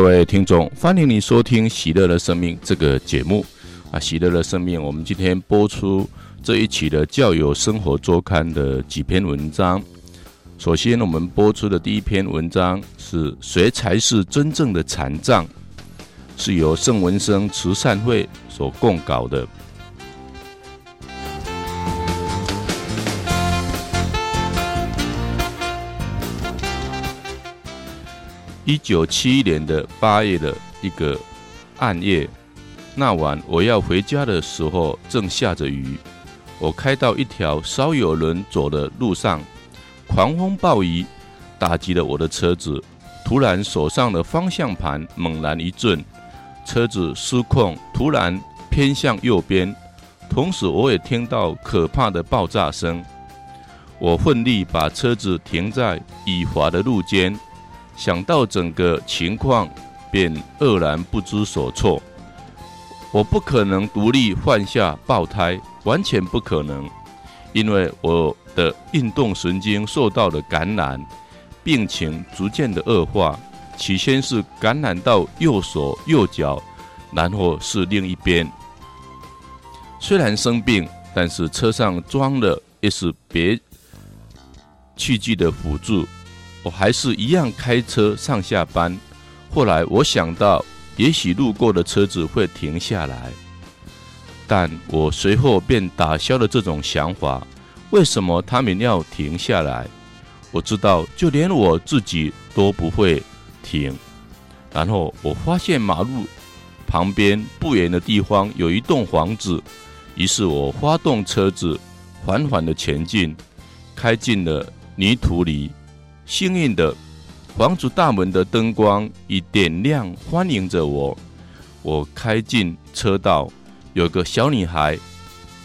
各位听众，欢迎你收听《喜乐的生命》这个节目啊！《喜乐的生命》，我们今天播出这一期的《教友生活周刊》的几篇文章。首先，我们播出的第一篇文章是“谁才是真正的残障”，是由圣文生慈善会所供稿的。一九七一年的八月的一个暗夜，那晚我要回家的时候，正下着雨。我开到一条少有人走的路上，狂风暴雨打击了我的车子。突然，手上的方向盘猛然一震，车子失控，突然偏向右边。同时，我也听到可怕的爆炸声。我奋力把车子停在雨滑的路肩。想到整个情况，便愕然不知所措。我不可能独立换下爆胎，完全不可能，因为我的运动神经受到了感染，病情逐渐的恶化。起先是感染到右手、右脚，然后是另一边。虽然生病，但是车上装了 S 别器具的辅助。我还是一样开车上下班。后来我想到，也许路过的车子会停下来，但我随后便打消了这种想法。为什么他们要停下来？我知道，就连我自己都不会停。然后我发现马路旁边不远的地方有一栋房子，于是我发动车子缓缓的前进，开进了泥土里。幸运的，房子大门的灯光已点亮，欢迎着我。我开进车道，有个小女孩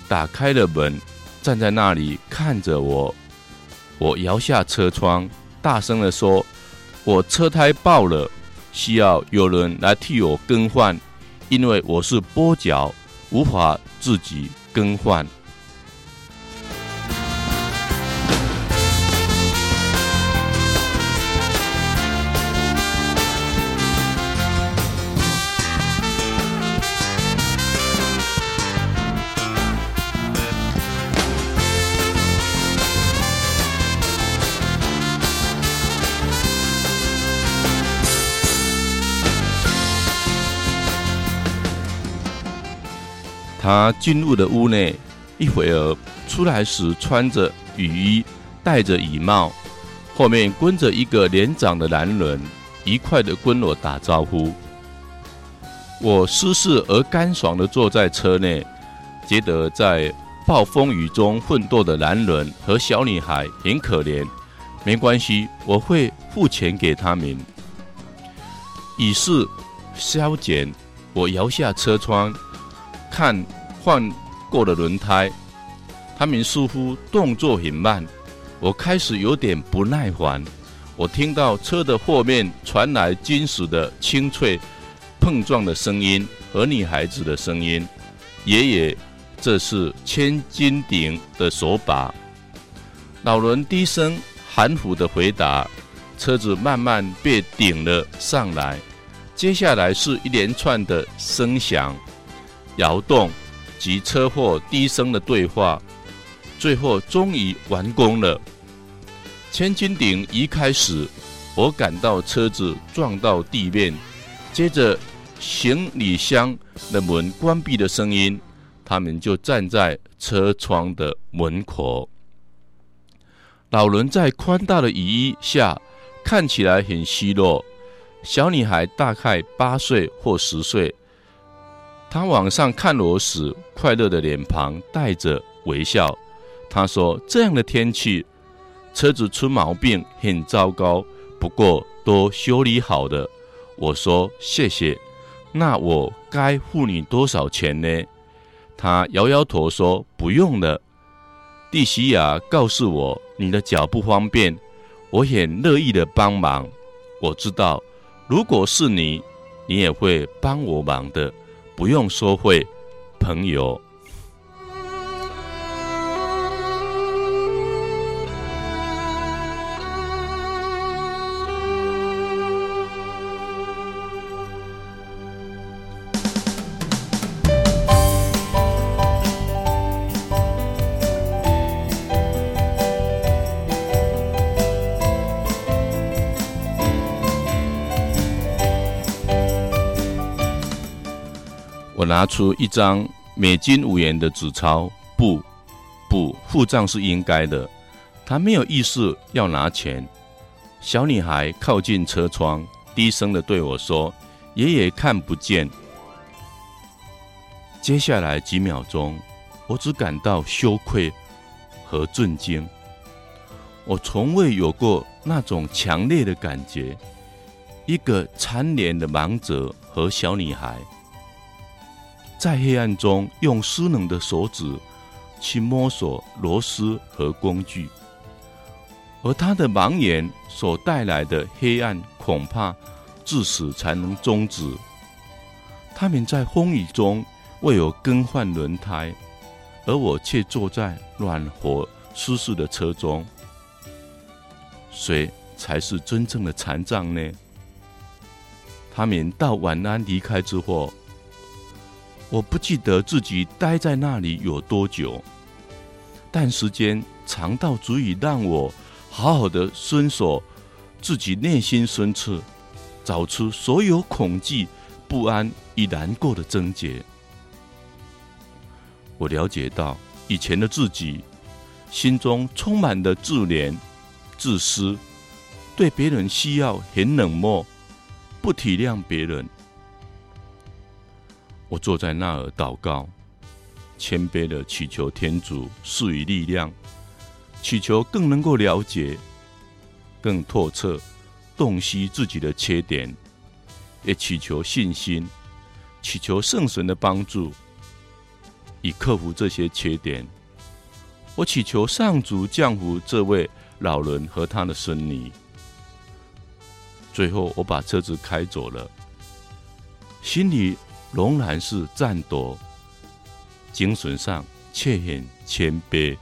打开了门，站在那里看着我。我摇下车窗，大声地说：“我车胎爆了，需要有人来替我更换，因为我是跛脚，无法自己更换。”他进入了屋内，一会儿出来时穿着雨衣，戴着雨帽，后面跟着一个年长的男人，愉快地跟我打招呼。我舒适而干爽地坐在车内，觉得在暴风雨中奋斗的男人和小女孩很可怜。没关系，我会付钱给他们。以示消减，我摇下车窗。看换过的轮胎，他们似乎动作很慢，我开始有点不耐烦。我听到车的后面传来金属的清脆碰撞的声音和女孩子的声音。爷爷，这是千斤顶的手把。老人低声含糊的回答。车子慢慢被顶了上来，接下来是一连串的声响。摇动及车祸低声的对话，最后终于完工了。千斤顶一开始，我感到车子撞到地面，接着行李箱的门关闭的声音，他们就站在车窗的门口。老人在宽大的雨衣下看起来很虚弱，小女孩大概八岁或十岁。他往上看我时，快乐的脸庞带着微笑。他说：“这样的天气，车子出毛病很糟糕，不过都修理好的。”我说：“谢谢。”那我该付你多少钱呢？他摇摇头说：“不用了。”蒂西亚告诉我：“你的脚不方便，我很乐意的帮忙。我知道，如果是你，你也会帮我忙的。”不用说会，朋友。拿出一张美金五元的纸钞，不，不，付账是应该的。他没有意识要拿钱。小女孩靠近车窗，低声的对我说：“爷爷看不见。”接下来几秒钟，我只感到羞愧和震惊。我从未有过那种强烈的感觉。一个残联的盲者和小女孩，在黑暗中用失能的手指去摸索螺丝和工具，而他的盲眼所带来的黑暗，恐怕至死才能终止。他们在风雨中为我更换轮胎，而我却坐在暖和舒适的车中。谁才是真正的残障呢？他们道晚安离开之后，我不记得自己待在那里有多久，但时间长到足以让我好好的搜索自己内心深处，找出所有恐惧、不安与难过的症结。我了解到，以前的自己心中充满了自怜、自私，对别人需要很冷漠。不体谅别人，我坐在那儿祷告，谦卑地祈求天主赐予力量，祈求更能够了解、更透彻洞悉自己的缺点，也祈求信心，祈求圣神的帮助，以克服这些缺点。我祈求上主降福这位老人和他的孙女。最后，我把车子开走了，心里仍然是战斗，精神上却很谦卑。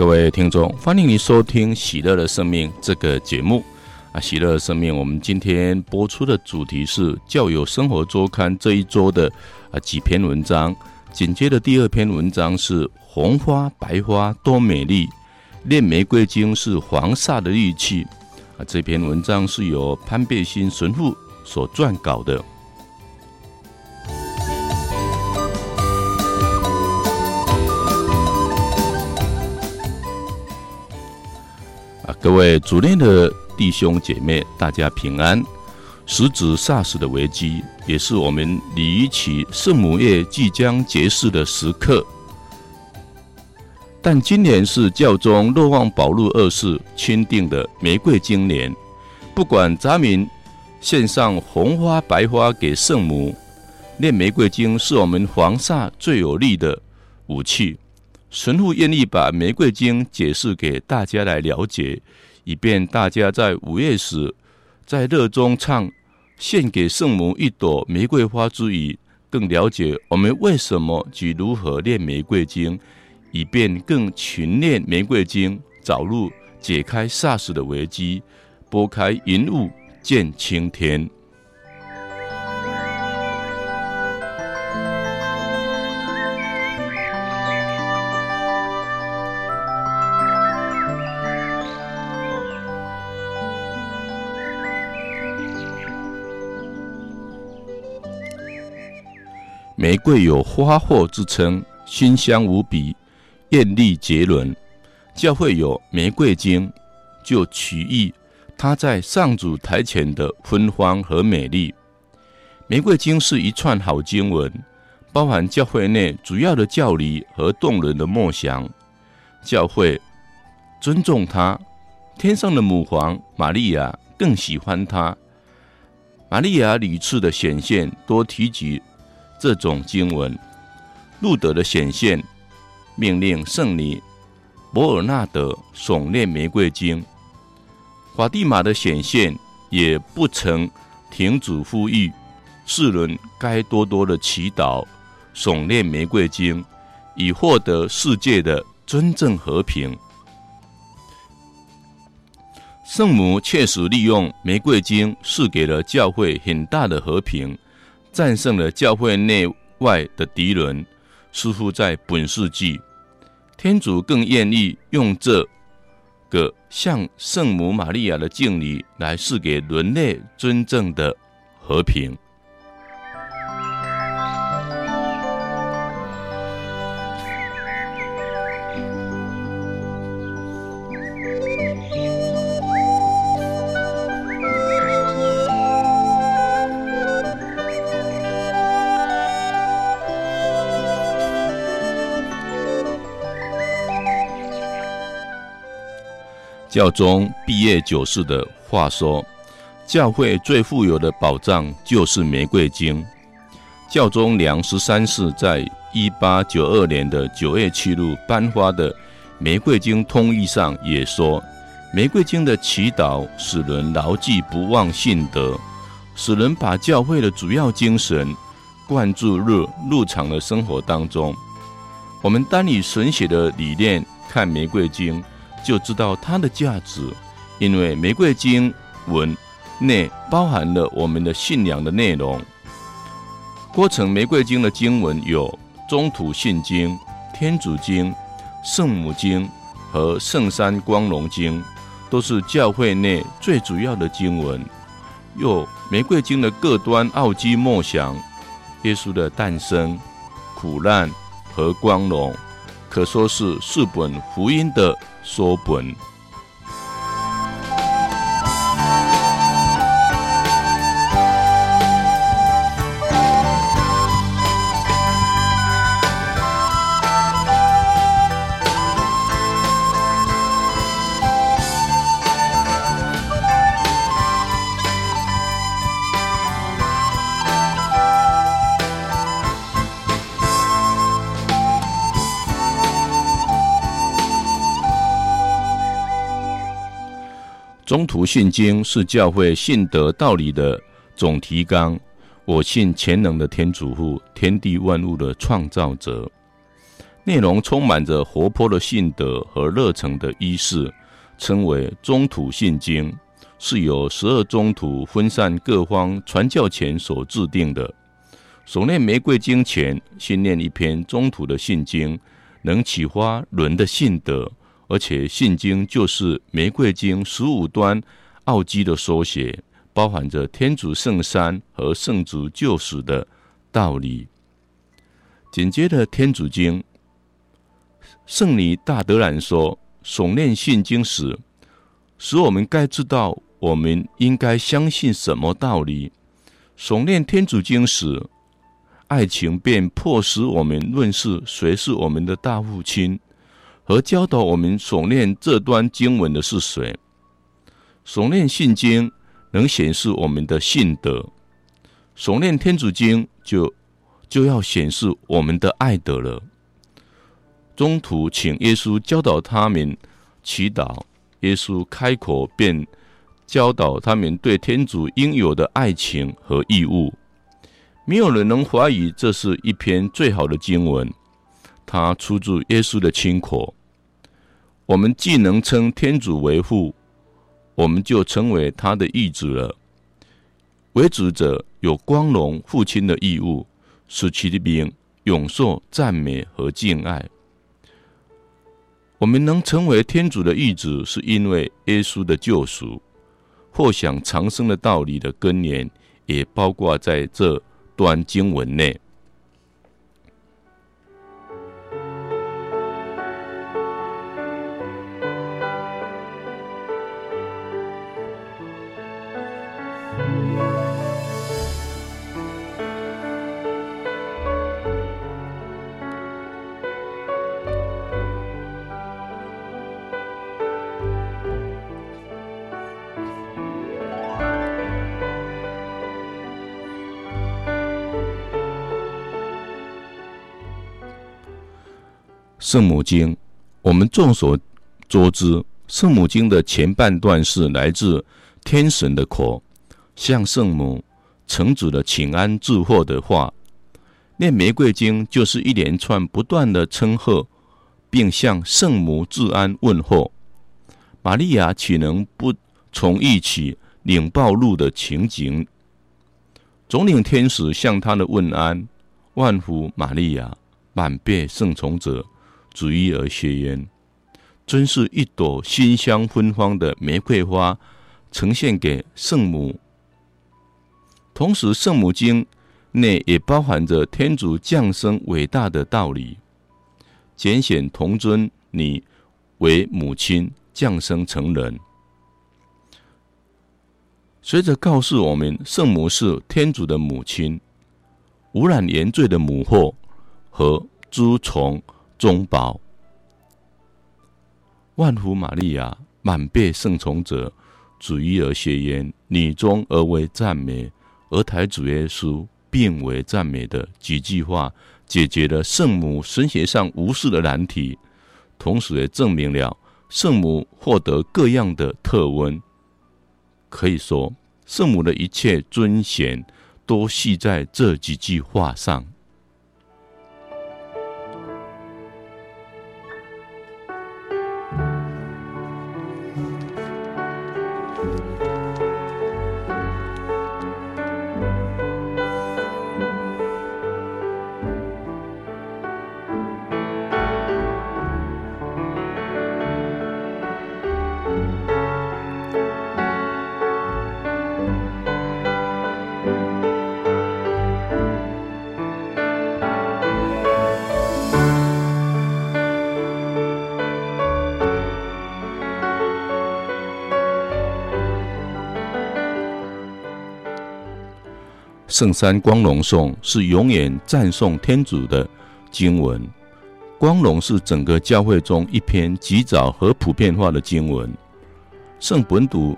各位听众，欢迎你收听《喜乐的生命》这个节目啊！《喜乐的生命》，我们今天播出的主题是《教友生活周刊》这一周的啊几篇文章。紧接着第二篇文章是“红花白花多美丽”，炼玫瑰精是黄煞的利器啊！这篇文章是由潘贝新神父所撰稿的。各位主内的弟兄姐妹，大家平安。时值 SARS 的危机，也是我们礼仪起圣母夜即将结束的时刻。但今年是教宗若望保禄二世钦定的玫瑰金年，不管杂民献上红花白花给圣母，念玫瑰金是我们黄煞最有力的武器。神父愿意把玫瑰经解释给大家来了解，以便大家在午夜时，在热中唱献给圣母一朵玫瑰花之余，更了解我们为什么及如何念玫瑰经，以便更勤念玫瑰经，早日解开 SARS 的危机，拨开云雾见青天。玫瑰有花货之称，馨香无比，艳丽绝伦。教会有玫瑰经，就取意它在上主台前的芬芳和美丽。玫瑰经是一串好经文，包含教会内主要的教理和动人的默想。教会尊重它，天上的母皇玛利亚更喜欢它。玛利亚屡次的显现，多提及。这种经文，路德的显现，命令圣尼伯尔纳德诵念玫瑰经；法蒂玛的显现，也不曾停止呼吁世人该多多的祈祷，诵念玫瑰经，以获得世界的真正和平。圣母确实利用玫瑰经，赐给了教会很大的和平。战胜了教会内外的敌人，似乎在本世纪，天主更愿意用这个向圣母玛利亚的敬礼来赐给人类真正的和平。教宗毕业九世的话说：“教会最富有的宝藏就是玫瑰经。”教宗良十三世在一八九二年的九月七日颁发的《玫瑰经通义》上也说：“玫瑰经的祈祷使人牢记不忘信德，使人把教会的主要精神灌注入日常的生活当中。”我们单以神学的理念看玫瑰经。就知道它的价值，因为玫瑰经文内包含了我们的信仰的内容。郭城玫瑰经的经文有中土信经、天主经、圣母经和圣山光荣经，都是教会内最主要的经文。有玫瑰经的各端奥迹默想，耶稣的诞生、苦难和光荣，可说是四本福音的。缩本。宗徒信经是教会信德道理的总提纲。我信全能的天主父，天地万物的创造者。内容充满着活泼的信德和热诚的仪式，称为宗徒信经，是由十二宗徒分散各方传教前所制定的。诵念玫瑰经前，先念一篇宗徒的信经，能启发人的信德。而且信经就是玫瑰经十五端奥迹的缩写，包含着天主圣三和圣主救赎的道理。紧接着天主经，圣女大德兰说：“诵念信经时，使我们该知道我们应该相信什么道理；诵念天主经时，爱情便迫使我们认识谁是我们的大父亲。”和教导我们诵念这段经文的是谁？诵念信经能显示我们的信德，诵念天主经就就要显示我们的爱德了。中途请耶稣教导他们祈祷，耶稣开口便教导他们对天主应有的爱情和义务。没有人能怀疑这是一篇最好的经文。它出自耶稣的亲口。我们既能称天主为父，我们就成为他的义子了。为主者有光荣父亲的义务，使其的名永受赞美和敬爱。我们能成为天主的义子，是因为耶稣的救赎，或想长生的道理的根源，也包括在这段经文内。圣母经，我们众所周知，圣母经的前半段是来自天神的口，向圣母呈旨的请安祝贺的话。念玫瑰经就是一连串不断的称贺，并向圣母致安问候。玛利亚岂能不从一起领报录的情景？总领天使向他的问安：万福玛利亚，满被圣宠者。主意而学焉，真是一朵馨香芬芳的玫瑰花，呈现给圣母。同时，圣母经内也包含着天主降生伟大的道理，拣选童尊你为母亲，降生成人。随着告诉我们，圣母是天主的母亲，无染原罪的母后和诸从。中保，万福玛利亚，满被圣宠者，主一而谢焉。女中而为赞美，而台主耶稣并为赞美的几句话，解决了圣母神学上无数的难题，同时也证明了圣母获得各样的特温。可以说，圣母的一切尊贤，都系在这几句话上。圣三光荣颂是永远赞颂天主的经文。光荣是整个教会中一篇极早和普遍化的经文。圣本笃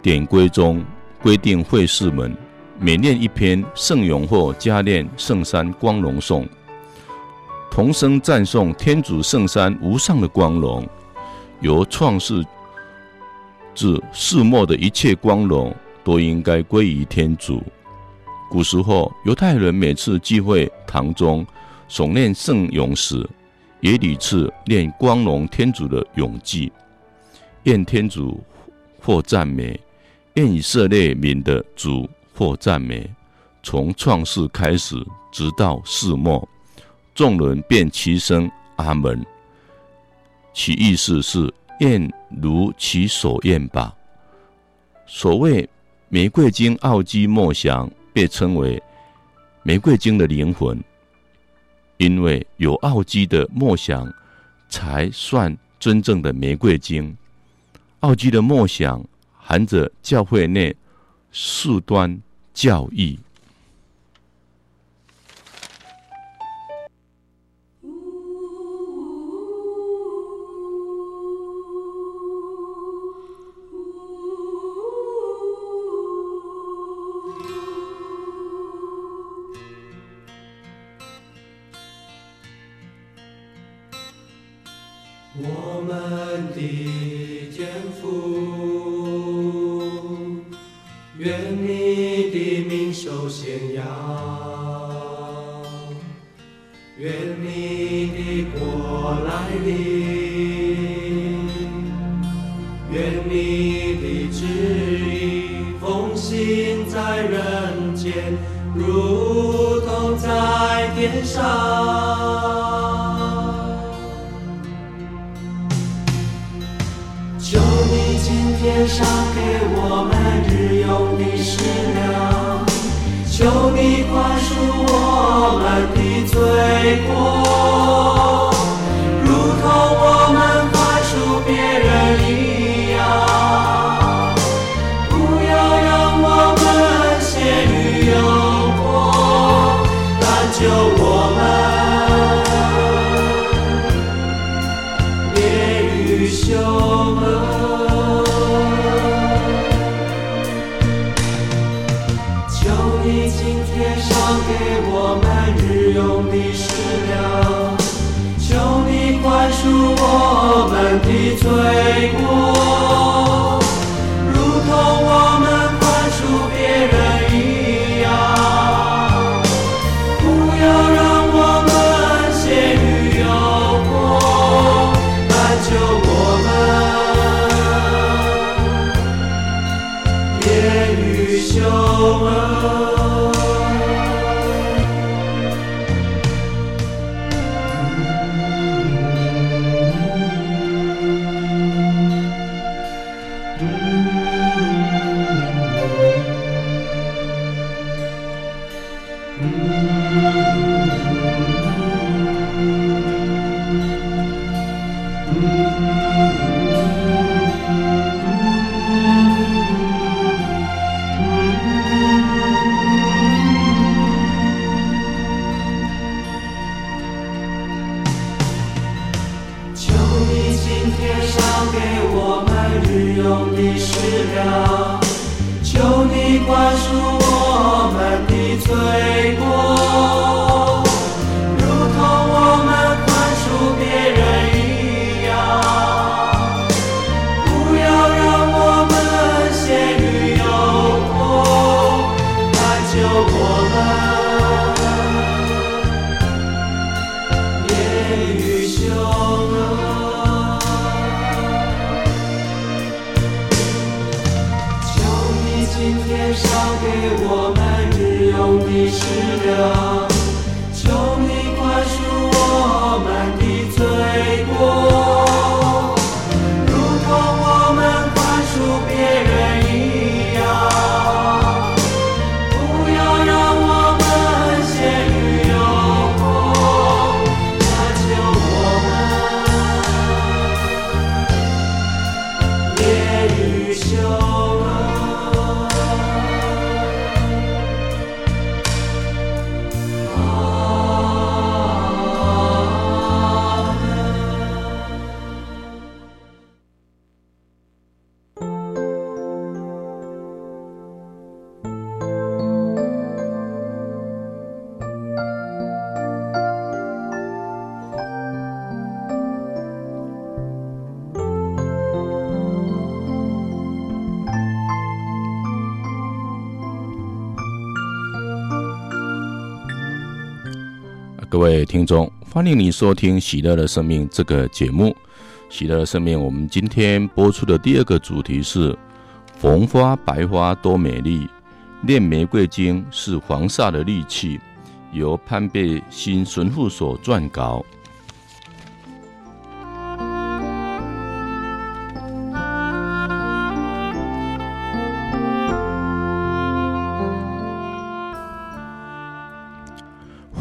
典规中规定，会士们每念一篇圣咏或，加念圣三光荣颂，同声赞颂天主圣三无上的光荣。由创世至世末的一切光荣，都应该归于天主。古时候，犹太人每次聚会堂中诵念圣咏时，也屡次念光荣天主的咏记，愿天主获赞美，愿以色列民的主获赞美。从创世开始，直到世末，众人便齐声阿门。其意思是愿如其所愿吧。所谓玫瑰经奥迹默想。被称为玫瑰经的灵魂，因为有奥基的梦想，才算真正的玫瑰经。奥基的梦想含着教会内数端教义。们免于凶各位听众，欢迎你收听《喜乐的生命》这个节目。《喜乐的生命》，我们今天播出的第二个主题是“红花白花多美丽”，炼玫瑰金是黄煞的利器，由潘贝新神父所撰稿。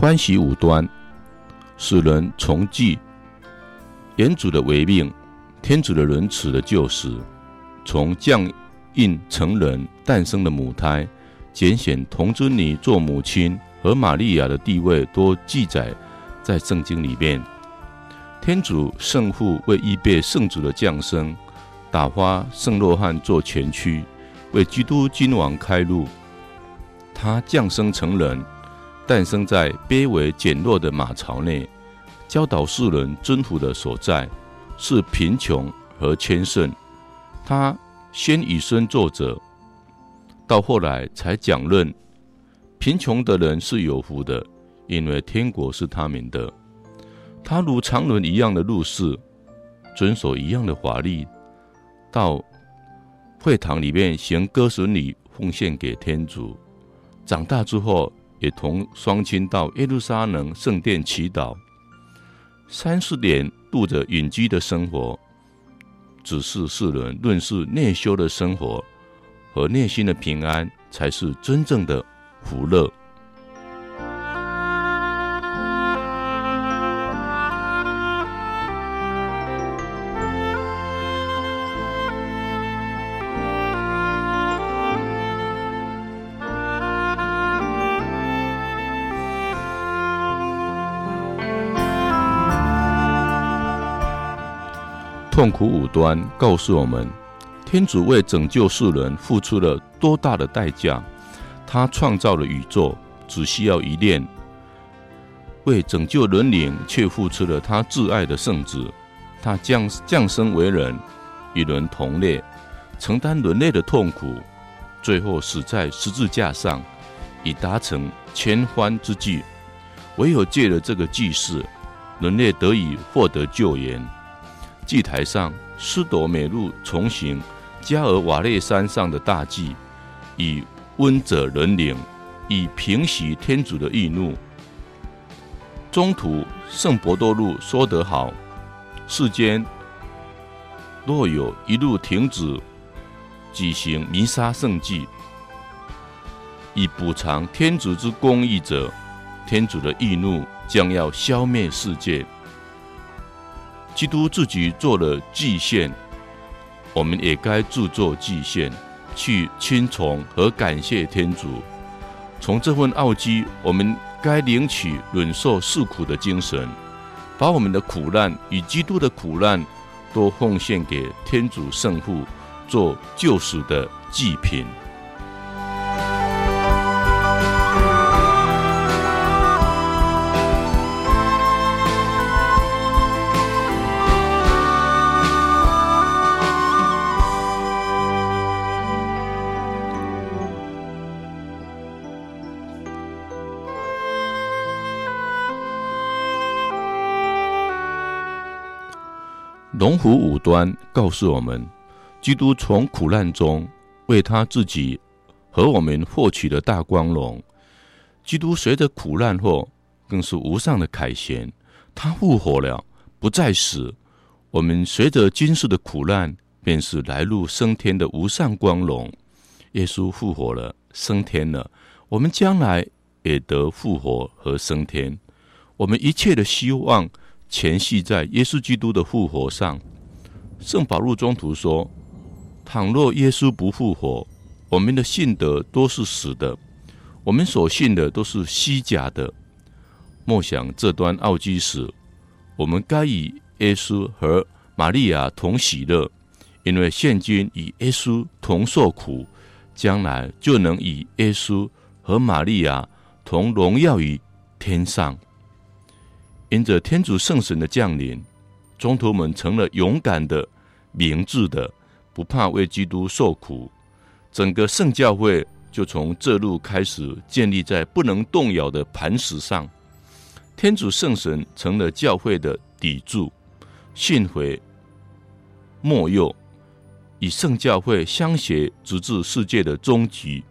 欢喜五端，使人从记原主的为命，天主的仁慈的救赎，从降孕成人诞生的母胎，拣选童贞女做母亲和玛利亚的地位都记载在圣经里面。天主圣父为预备圣主的降生，打发圣若翰做前驱，为基督君王开路。他降生成人。诞生在卑微简陋的马槽内，教导世人尊服的所在是贫穷和谦逊。他先以身作则，到后来才讲论贫穷的人是有福的，因为天国是他们的。他如常人一样的入世，遵守一样的法律，到会堂里面行割损礼，奉献给天主。长大之后，也同双亲到耶路撒冷圣殿祈祷。三四年度着隐居的生活，只是世人论是内修的生活和内心的平安，才是真正的福乐。痛苦五端告诉我们，天主为拯救世人付出了多大的代价。他创造了宇宙，只需要一念；为拯救人灵，却付出了他挚爱的圣子。他降降生为人，与人同列，承担人类的痛苦，最后死在十字架上，以达成千欢之祭。唯有借了这个祭祀，人类得以获得救援。祭台上，施朵美路重行加尔瓦列山上的大祭，以温者人灵，以平息天主的易怒。中途，圣伯多禄说得好：世间若有一路停止举行弥撒圣祭，以补偿天主之公义者，天主的易怒将要消灭世界。基督自己做了祭献，我们也该自作祭献，去钦崇和感谢天主。从这份奥迹，我们该领取忍受世苦的精神，把我们的苦难与基督的苦难都奉献给天主圣父，做救赎的祭品。龙虎五端告诉我们，基督从苦难中为他自己和我们获取了大光荣。基督随着苦难后，更是无上的凯旋，他复活了，不再死。我们随着今世的苦难，便是来入升天的无上光荣。耶稣复活了，升天了，我们将来也得复活和升天。我们一切的希望。全系在耶稣基督的复活上。圣保禄宗徒说：“倘若耶稣不复活，我们的信德都是死的，我们所信的都是虚假的。”默想这端奥迹时，我们该与耶稣和玛利亚同喜乐，因为现今与耶稣同受苦，将来就能与耶稣和玛利亚同荣耀于天上。因着天主圣神的降临，宗徒们成了勇敢的、明智的，不怕为基督受苦。整个圣教会就从这路开始建立在不能动摇的磐石上。天主圣神成了教会的砥柱，信回末佑，与圣教会相携，直至世界的终极。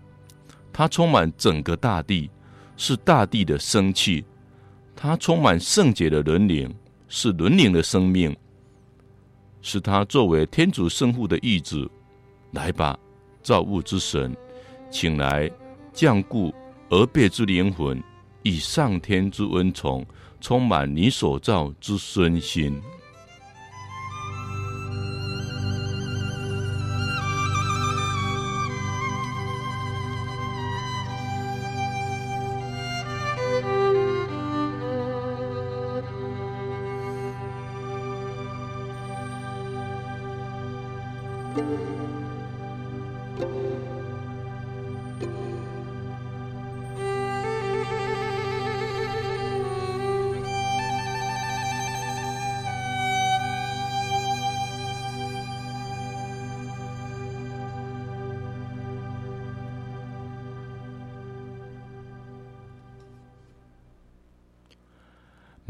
它充满整个大地，是大地的生气。他充满圣洁的伦灵，是伦灵的生命，是他作为天主圣父的意志。来吧，造物之神，请来降故而变之灵魂，以上天之恩宠充满你所造之身心。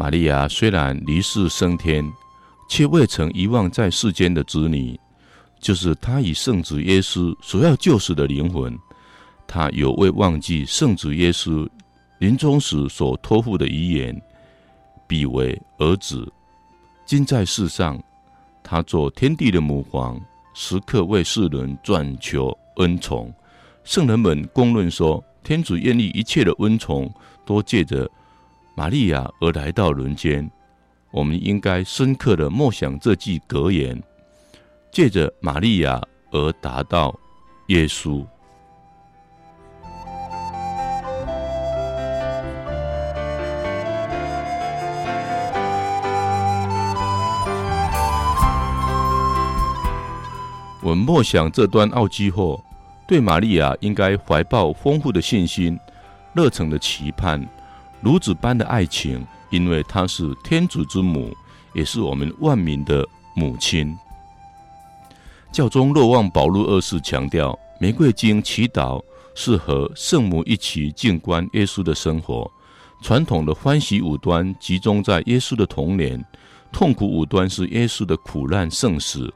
玛利亚虽然离世升天，却未曾遗忘在世间的子女，就是她以圣子耶稣所要救死的灵魂。她有未忘记圣子耶稣临终时所托付的遗言，彼为儿子。今在世上，他做天地的母皇，时刻为世人转求恩宠。圣人们公论说，天主愿意一切的恩宠都借着玛利亚而来到人间。我们应该深刻的默想这句格言，借着玛利亚而达到耶稣。我们默想这段奥迹后，对玛利亚应该怀抱丰富的信心、热诚的期盼、如子般的爱情，因为她是天主之母，也是我们万民的母亲。教宗若望保禄二世强调，玫瑰经祈祷是和圣母一起静观耶稣的生活。传统的欢喜五端集中在耶稣的童年，痛苦五端是耶稣的苦难圣死。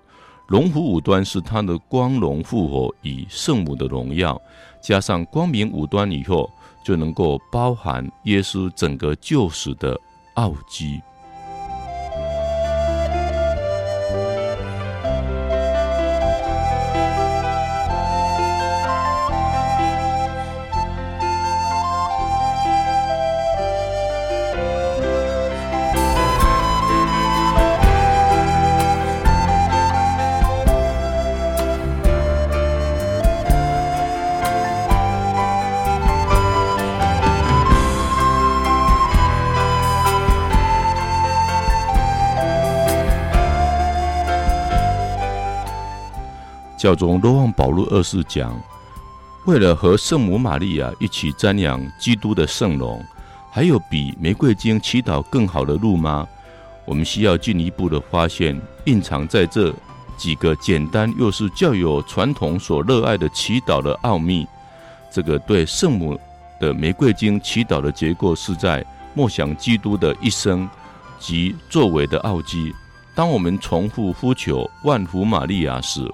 荣福五端是他的光荣复活与圣母的荣耀，加上光明五端以后，就能够包含耶稣整个旧时的奥迹。教宗罗望保禄二世讲：“为了和圣母玛利亚一起瞻仰基督的圣容，还有比玫瑰经祈祷更好的路吗？我们需要进一步的发现蕴藏在这几个简单又是较有传统所热爱的祈祷的奥秘。这个对圣母的玫瑰经祈祷的结构，是在默想基督的一生及作为的奥迹。当我们重复呼求万福玛利亚时，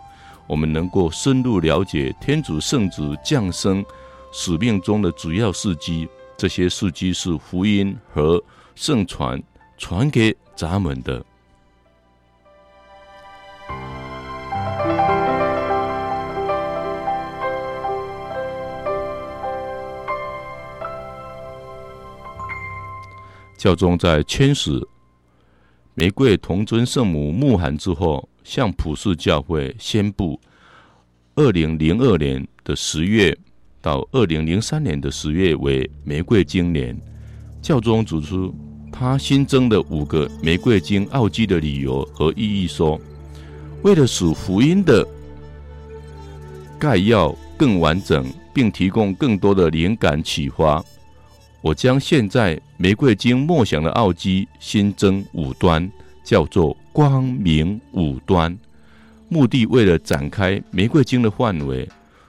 我们能够深入了解天主圣子降生使命中的主要事迹，这些事迹是福音和圣传传给咱们的。教宗在签使玫瑰童贞圣母慕函之后，向普世教会宣布，二零零二年的十月到二零零三年的十月为玫瑰经年。教宗指出，他新增的五个玫瑰经奥迹的理由和意义，说：为了使福音的概要更完整，并提供更多的灵感启发，我将现在玫瑰经默想的奥迹新增五端，叫做。光明五端，目的为了展开玫瑰经的范围，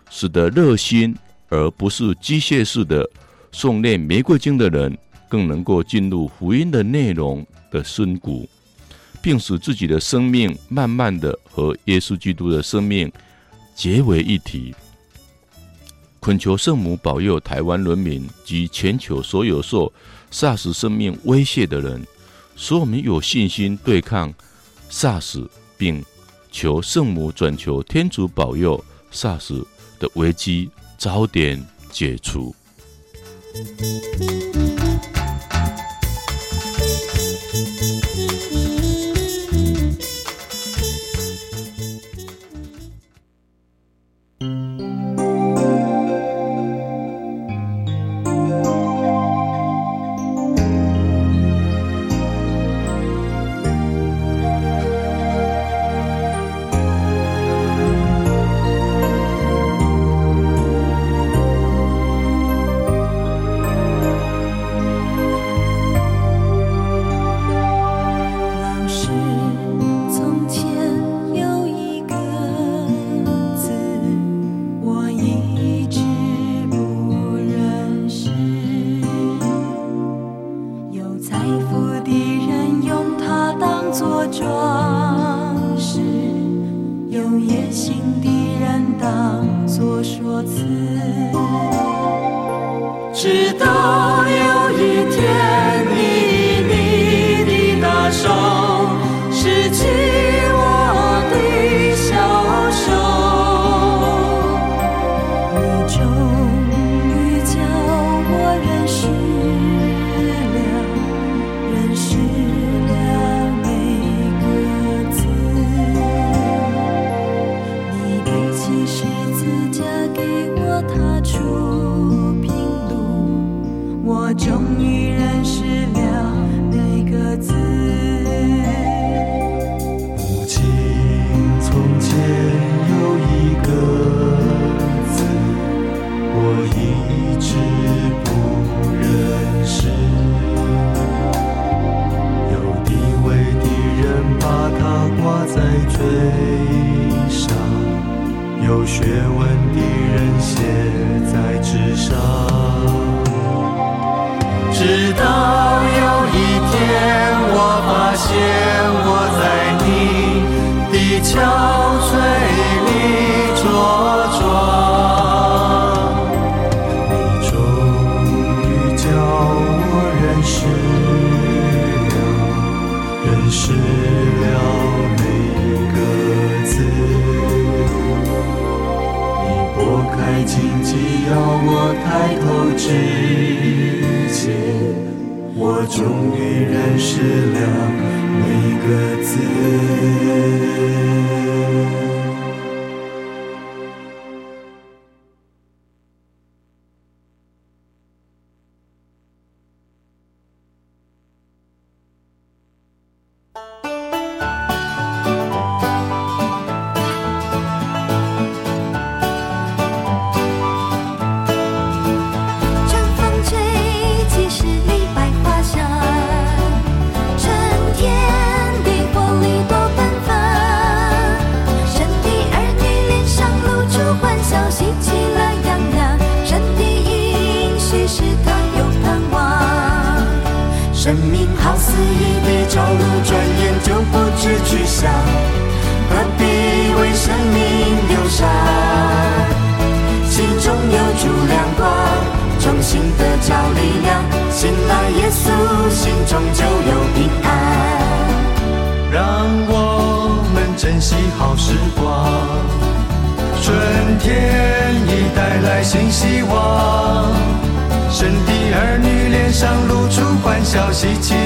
使得热心而不是机械式的诵念玫瑰经的人，更能够进入福音的内容的深谷，并使自己的生命慢慢的和耶稣基督的生命结为一体。恳求圣母保佑台湾人民及全球所有受 SARS 生命威胁的人，使我们有信心对抗。SARS，并求圣母转求天主保佑 SARS 的危机早点解除。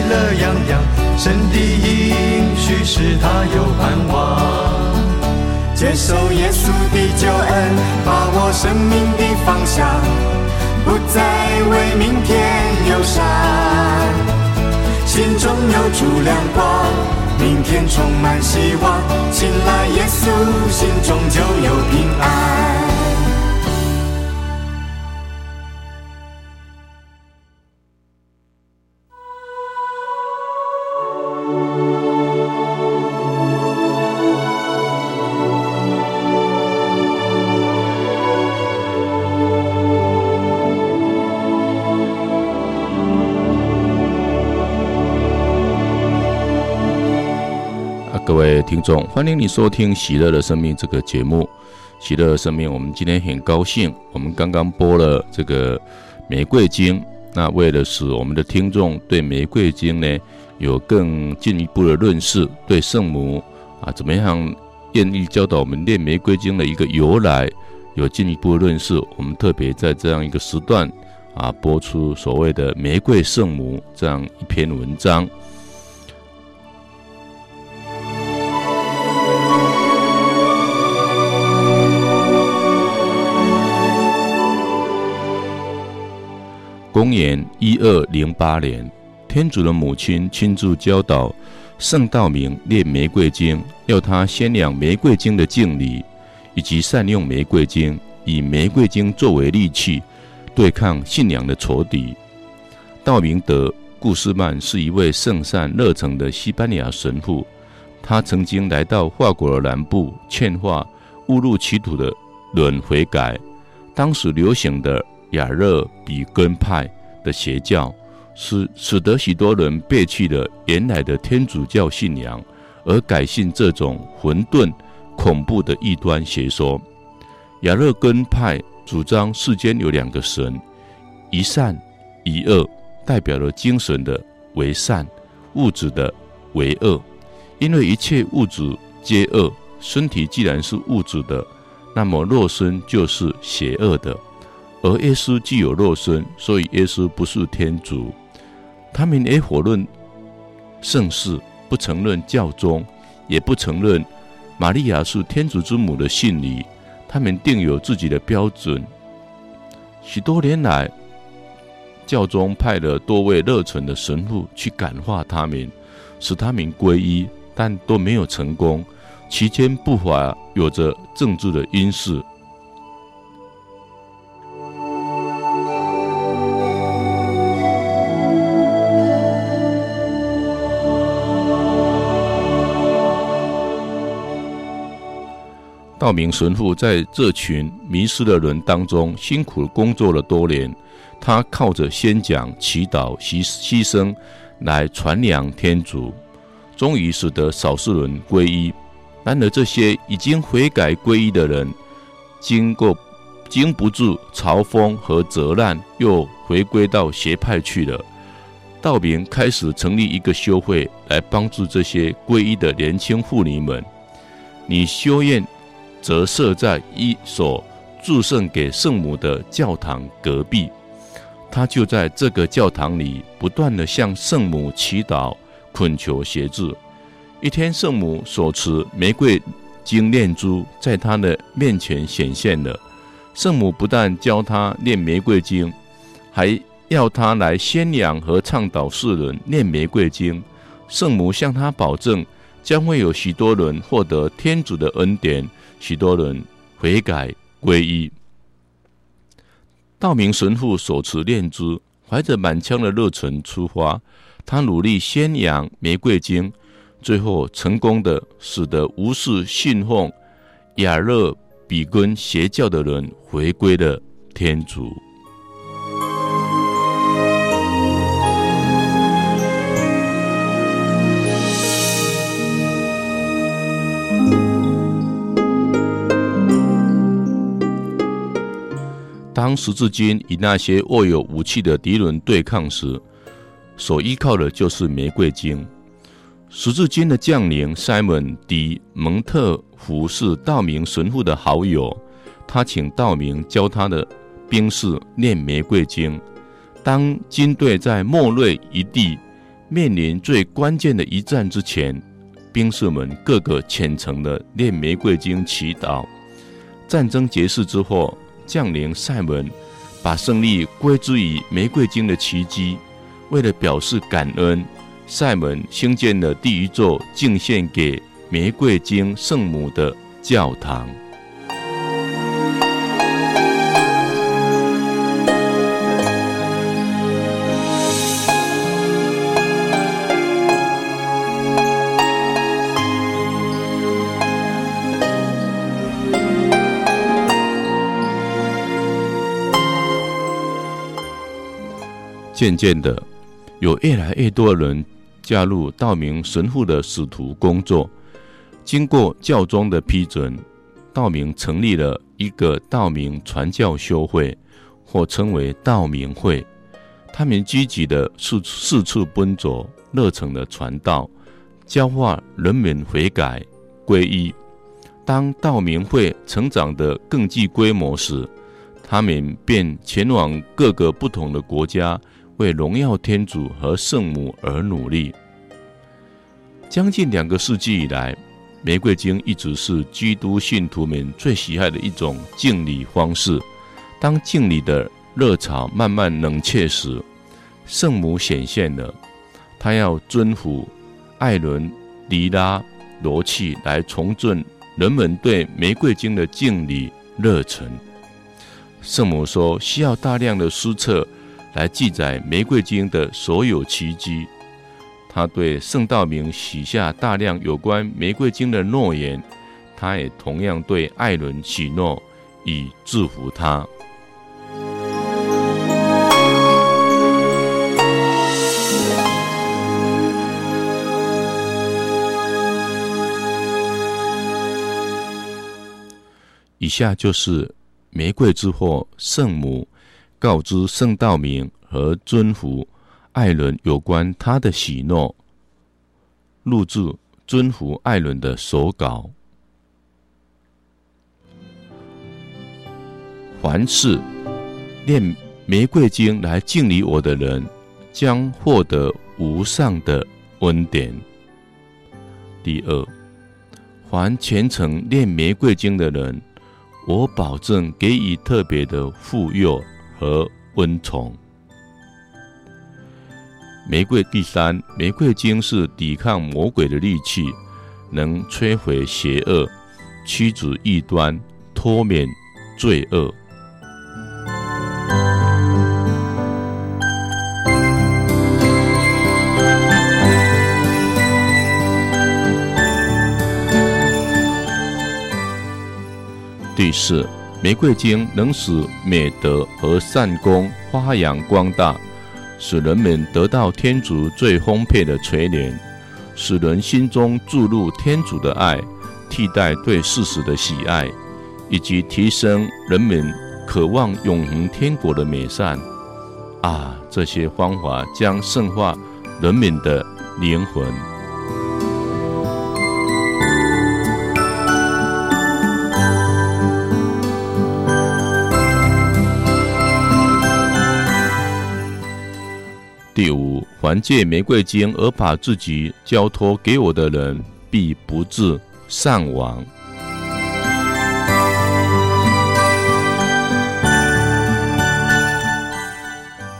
乐洋洋，神的应许使他有盼望，接受耶稣的救恩，把握生命的方向，不再为明天忧伤，心中有主亮光，明天充满希望，信赖耶稣，心中就有平安。听众，欢迎你收听《喜乐的生命》这个节目。喜乐的生命，我们今天很高兴，我们刚刚播了这个《玫瑰经》。那为了使我们的听众对《玫瑰经》呢有更进一步的认识，对圣母啊怎么样愿意教导我们念《玫瑰经》的一个由来有进一步的认识，我们特别在这样一个时段啊播出所谓的《玫瑰圣母》这样一篇文章。公元一二零八年，天主的母亲亲自教导圣道明念玫瑰经，要他宣扬玫瑰经的敬礼，以及善用玫瑰经，以玫瑰经作为利器，对抗信仰的仇敌。道明德·顾斯曼是一位圣善热诚的西班牙神父，他曾经来到法国的南部，劝化误入歧途的人悔改。当时流行的亚勒比根派的邪教使使得许多人背弃了原来的天主教信仰，而改信这种混沌、恐怖的异端邪说。亚勒根派主张世间有两个神，一善一恶，代表了精神的为善，物质的为恶。因为一切物质皆恶，身体既然是物质的，那么肉身就是邪恶的。而耶稣既有肉身，所以耶稣不是天主。他们也否认圣事，不承认教宗，也不承认玛利亚是天主之母的信理。他们定有自己的标准。许多年来，教宗派了多位热忱的神父去感化他们，使他们皈依，但都没有成功。其间不乏有着政治的因素。道明神父在这群迷失的人当中辛苦工作了多年，他靠着宣讲、祈祷、牺牺牲来传扬天主，终于使得少数人皈依。然而，这些已经悔改皈依的人，经过经不住嘲讽和责难，又回归到邪派去了。道明开始成立一个修会，来帮助这些皈依的年轻妇女们。你修院。则设在一所祝圣给圣母的教堂隔壁，他就在这个教堂里不断地向圣母祈祷、恳求协助。一天，圣母手持玫瑰经念珠在他的面前显现了。圣母不但教他念玫瑰经，还要他来宣扬和倡导世人念玫瑰经。圣母向他保证，将会有许多人获得天主的恩典。许多人悔改皈依，道明神父手持念珠，怀着满腔的热忱出发。他努力宣扬玫瑰经，最后成功的使得无视信奉雅勒比根邪教的人回归了天主。当十字军与那些握有武器的敌人对抗时，所依靠的就是玫瑰经。十字军的将领塞门·迪蒙特福是道明神父的好友，他请道明教他的兵士念玫瑰经。当军队在莫瑞一地面临最关键的一战之前，兵士们个个虔诚地念玫瑰经祈祷。战争结束之后，降临塞门把胜利归之于玫瑰经的奇迹。为了表示感恩，塞门兴建了第一座敬献给玫瑰经圣母的教堂。渐渐的，有越来越多人加入道明神父的使徒工作。经过教宗的批准，道明成立了一个道明传教修会，或称为道明会。他们积极的四四处奔走，热诚的传道，教化人们悔改皈依。当道明会成长的更具规模时，他们便前往各个不同的国家。为荣耀天主和圣母而努力。将近两个世纪以来，玫瑰经一直是基督信徒们最喜爱的一种敬礼方式。当敬礼的热潮慢慢冷却时，圣母显现了，她要尊服艾伦狄拉罗契，来重振人们对玫瑰经的敬礼热忱。圣母说：“需要大量的书册。”来记载玫瑰经的所有奇迹，他对圣道明许下大量有关玫瑰经的诺言，他也同样对艾伦许诺以制服他。以下就是玫瑰之祸圣母。告知圣道明和尊服艾伦有关他的喜诺，录制尊服艾伦的手稿。凡是念玫瑰经来敬礼我的人，将获得无上的恩典。第二，凡虔诚念玫瑰经的人，我保证给予特别的护佑和温宠。玫瑰第三，玫瑰精是抵抗魔鬼的利器，能摧毁邪恶，驱逐异端，脱免罪恶。第四，玫瑰经能使美德和善功发扬光大，使人们得到天主最丰沛的垂怜，使人心中注入天主的爱，替代对世俗的喜爱，以及提升人们渴望永恒天国的美善。啊，这些方法将圣化人们的灵魂。凡借玫瑰金而把自己交托给我的人，必不致丧亡。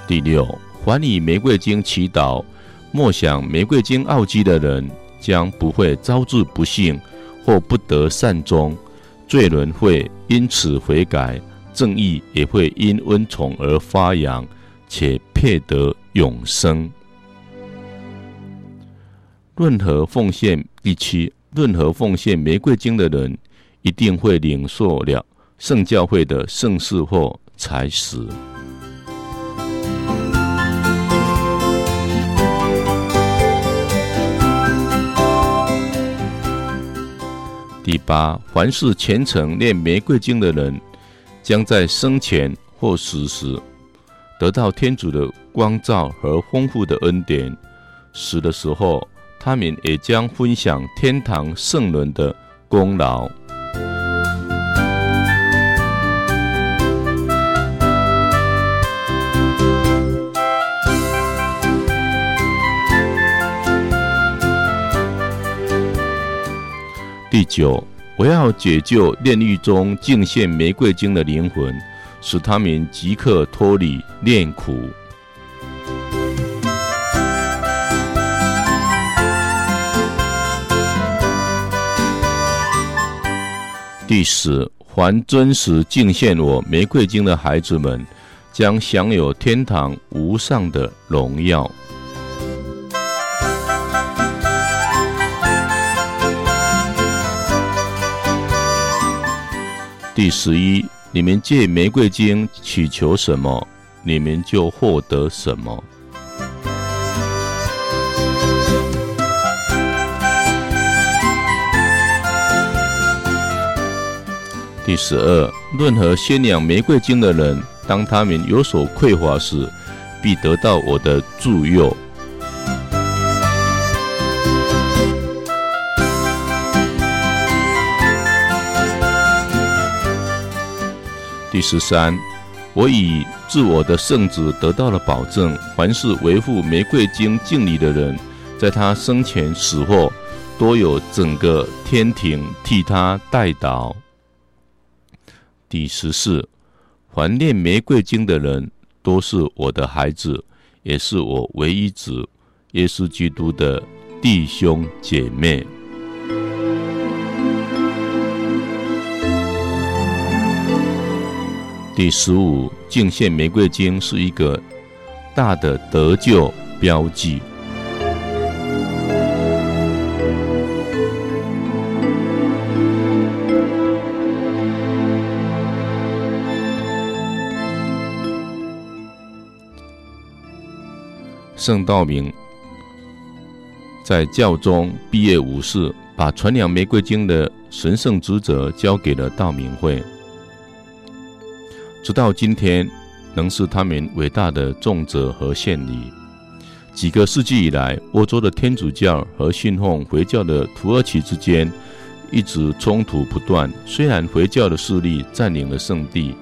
第六，还以玫瑰金祈祷、默想玫瑰经奥迹的人，将不会招致不幸或不得善终，罪人会因此悔改，正义也会因恩宠而发扬，且配得。永生。任何奉献第七，任何奉献玫瑰经的人，一定会领受了圣教会的圣事或财石。第八，凡是虔诚念玫瑰经的人，将在生前或死时，得到天主的光照和丰富的恩典，死的时候，他们也将分享天堂圣人的功劳。第九，我要解救炼狱中敬献玫瑰经的灵魂。使他们即刻脱离炼苦。第十，凡真实敬献我玫瑰金的孩子们，将享有天堂无上的荣耀。第十一。你们借玫瑰金祈求什么，你们就获得什么。第十二，任何宣扬玫瑰经的人，当他们有所匮乏时，必得到我的助佑。第十三，我以自我的圣旨得到了保证，凡是维护玫瑰经敬礼的人，在他生前死后，都有整个天庭替他代祷。第十四，怀念玫瑰经的人，都是我的孩子，也是我唯一子耶稣基督的弟兄姐妹。第十五，敬献玫瑰经是一个大的得救标记。圣道明在教宗毕业武士把传扬玫瑰经的神圣职责交给了道明会。直到今天，仍是他们伟大的重责和献礼。几个世纪以来，欧洲的天主教和信奉回教的土耳其之间一直冲突不断。虽然回教的势力占领了圣地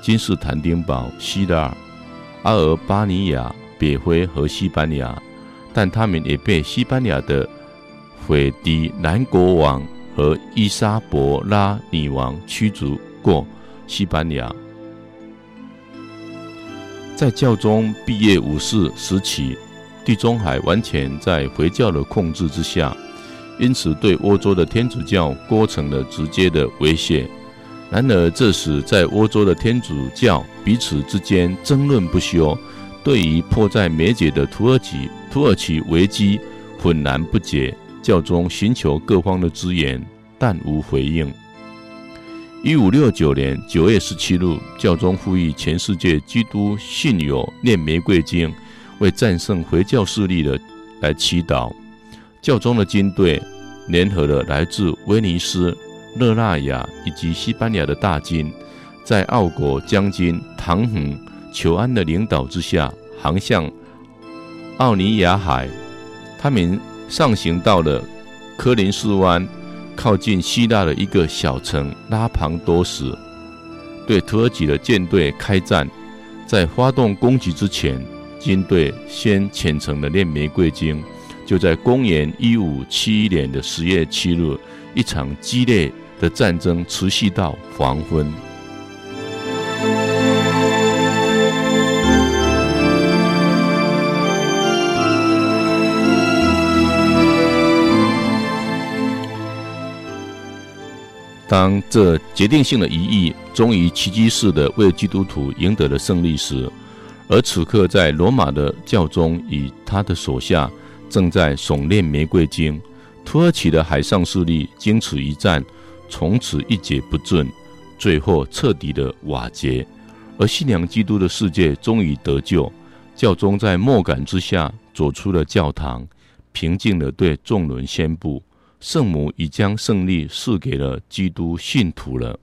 君士坦丁堡、希腊、阿尔巴尼亚、北非和西班牙，但他们也被西班牙的斐迪南国王和伊莎伯拉女王驱逐过西班牙。在教宗毕业五世时期，地中海完全在回教的控制之下，因此对欧洲的天主教构成了直接的威胁。然而，这时在欧洲的天主教彼此之间争论不休，对于迫在眉睫的土耳其土耳其危机浑然不解。教宗寻求各方的支援，但无回应。一五六九年九月十七日，教宗呼吁全世界基督信友念玫瑰经，为战胜回教势力的来祈祷。教宗的军队联合了来自威尼斯、热那亚以及西班牙的大军，在奥国将军唐横求安的领导之下，航向奥尼亚海。他们上行到了科林斯湾。靠近希腊的一个小城拉庞多什，对土耳其的舰队开战。在发动攻击之前，军队先虔诚的念玫瑰经。就在公元一五七一年的十月七日，一场激烈的战争持续到黄昏。当这决定性的一役终于奇迹似的为基督徒赢得了胜利时，而此刻在罗马的教宗与他的手下正在诵念玫瑰经，土耳其的海上势力经此一战，从此一蹶不振，最后彻底的瓦解，而信仰基督的世界终于得救。教宗在默感之下走出了教堂，平静地对众人宣布。圣母已将胜利赐给了基督信徒了。